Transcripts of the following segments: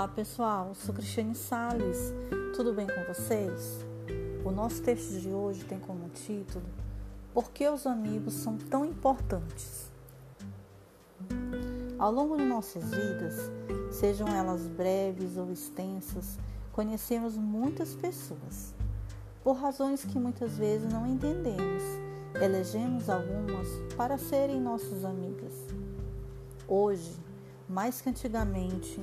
Olá pessoal, sou Cristiane Sales, tudo bem com vocês? O nosso texto de hoje tem como título Por que os amigos são tão importantes? Ao longo de nossas vidas, sejam elas breves ou extensas, conhecemos muitas pessoas. Por razões que muitas vezes não entendemos, elegemos algumas para serem nossas amigas. Hoje, mais que antigamente,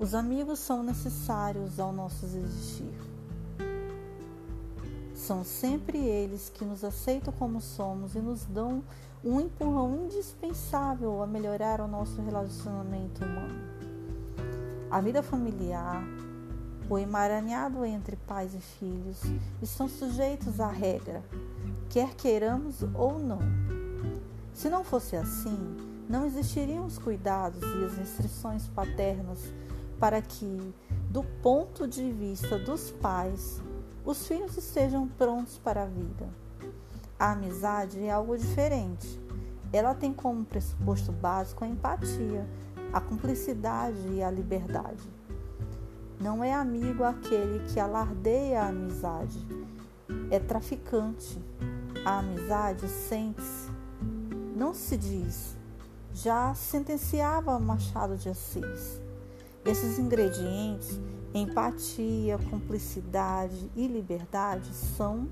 os amigos são necessários ao nosso existir. São sempre eles que nos aceitam como somos e nos dão um empurrão indispensável a melhorar o nosso relacionamento humano. A vida familiar, o emaranhado entre pais e filhos estão sujeitos à regra, quer queiramos ou não. Se não fosse assim, não existiriam os cuidados e as restrições paternas para que, do ponto de vista dos pais, os filhos estejam prontos para a vida. A amizade é algo diferente. Ela tem como pressuposto básico a empatia, a cumplicidade e a liberdade. Não é amigo aquele que alardeia a amizade, é traficante. A amizade sente-se, não se diz. Já sentenciava Machado de Assis. Esses ingredientes, empatia, cumplicidade e liberdade, são,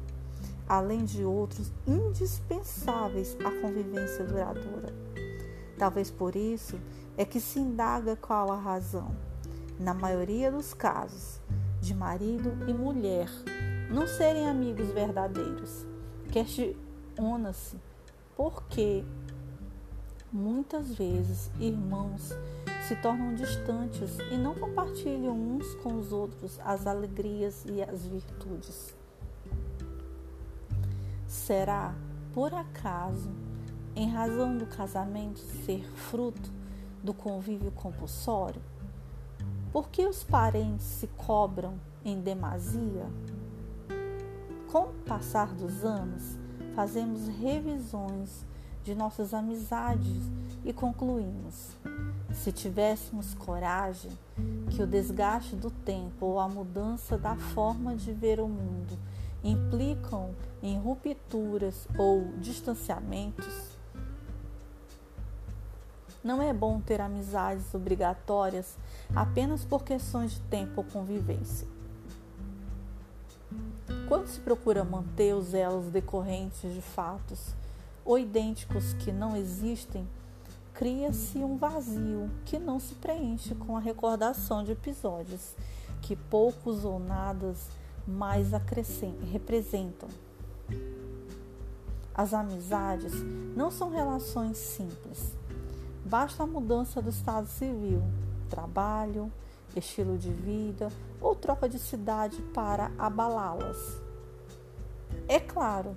além de outros, indispensáveis à convivência duradoura. Talvez por isso é que se indaga qual a razão, na maioria dos casos, de marido e mulher não serem amigos verdadeiros. Questiona-se por que muitas vezes irmãos se tornam distantes e não compartilham uns com os outros as alegrias e as virtudes. Será, por acaso, em razão do casamento ser fruto do convívio compulsório? Por que os parentes se cobram em demasia? Com o passar dos anos, fazemos revisões de nossas amizades e concluímos: se tivéssemos coragem, que o desgaste do tempo ou a mudança da forma de ver o mundo implicam em rupturas ou distanciamentos, não é bom ter amizades obrigatórias apenas por questões de tempo ou convivência. Quando se procura manter os elos decorrentes de fatos ou idênticos que não existem, cria-se um vazio que não se preenche com a recordação de episódios que poucos ou nada mais representam. As amizades não são relações simples. Basta a mudança do estado civil, trabalho, estilo de vida ou troca de cidade para abalá-las. É claro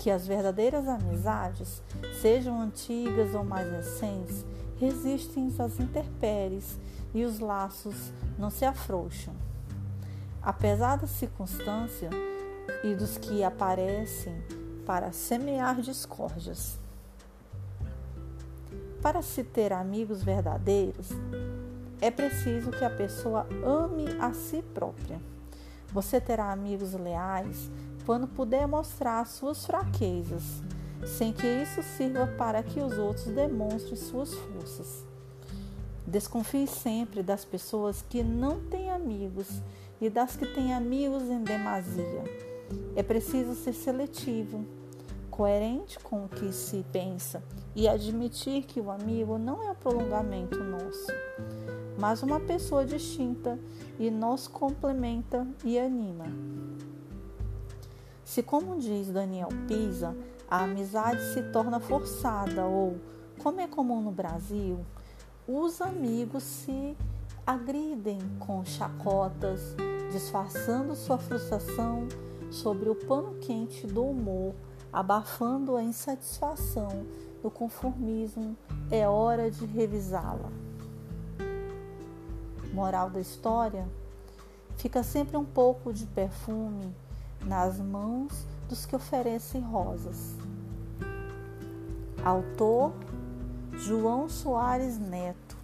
que as verdadeiras amizades, sejam antigas ou mais recentes, resistem às intempéries e os laços não se afrouxam. Apesar da circunstância e dos que aparecem para semear discórdias. Para se ter amigos verdadeiros, é preciso que a pessoa ame a si própria. Você terá amigos leais quando puder mostrar suas fraquezas, sem que isso sirva para que os outros demonstrem suas forças. Desconfie sempre das pessoas que não têm amigos e das que têm amigos em demasia. É preciso ser seletivo, coerente com o que se pensa e admitir que o amigo não é um prolongamento nosso, mas uma pessoa distinta e nos complementa e anima. Se, como diz Daniel Pisa, a amizade se torna forçada ou, como é comum no Brasil, os amigos se agridem com chacotas, disfarçando sua frustração sobre o pano quente do humor, abafando a insatisfação do conformismo, é hora de revisá-la. Moral da história: fica sempre um pouco de perfume nas mãos dos que oferecem rosas. Autor João Soares Neto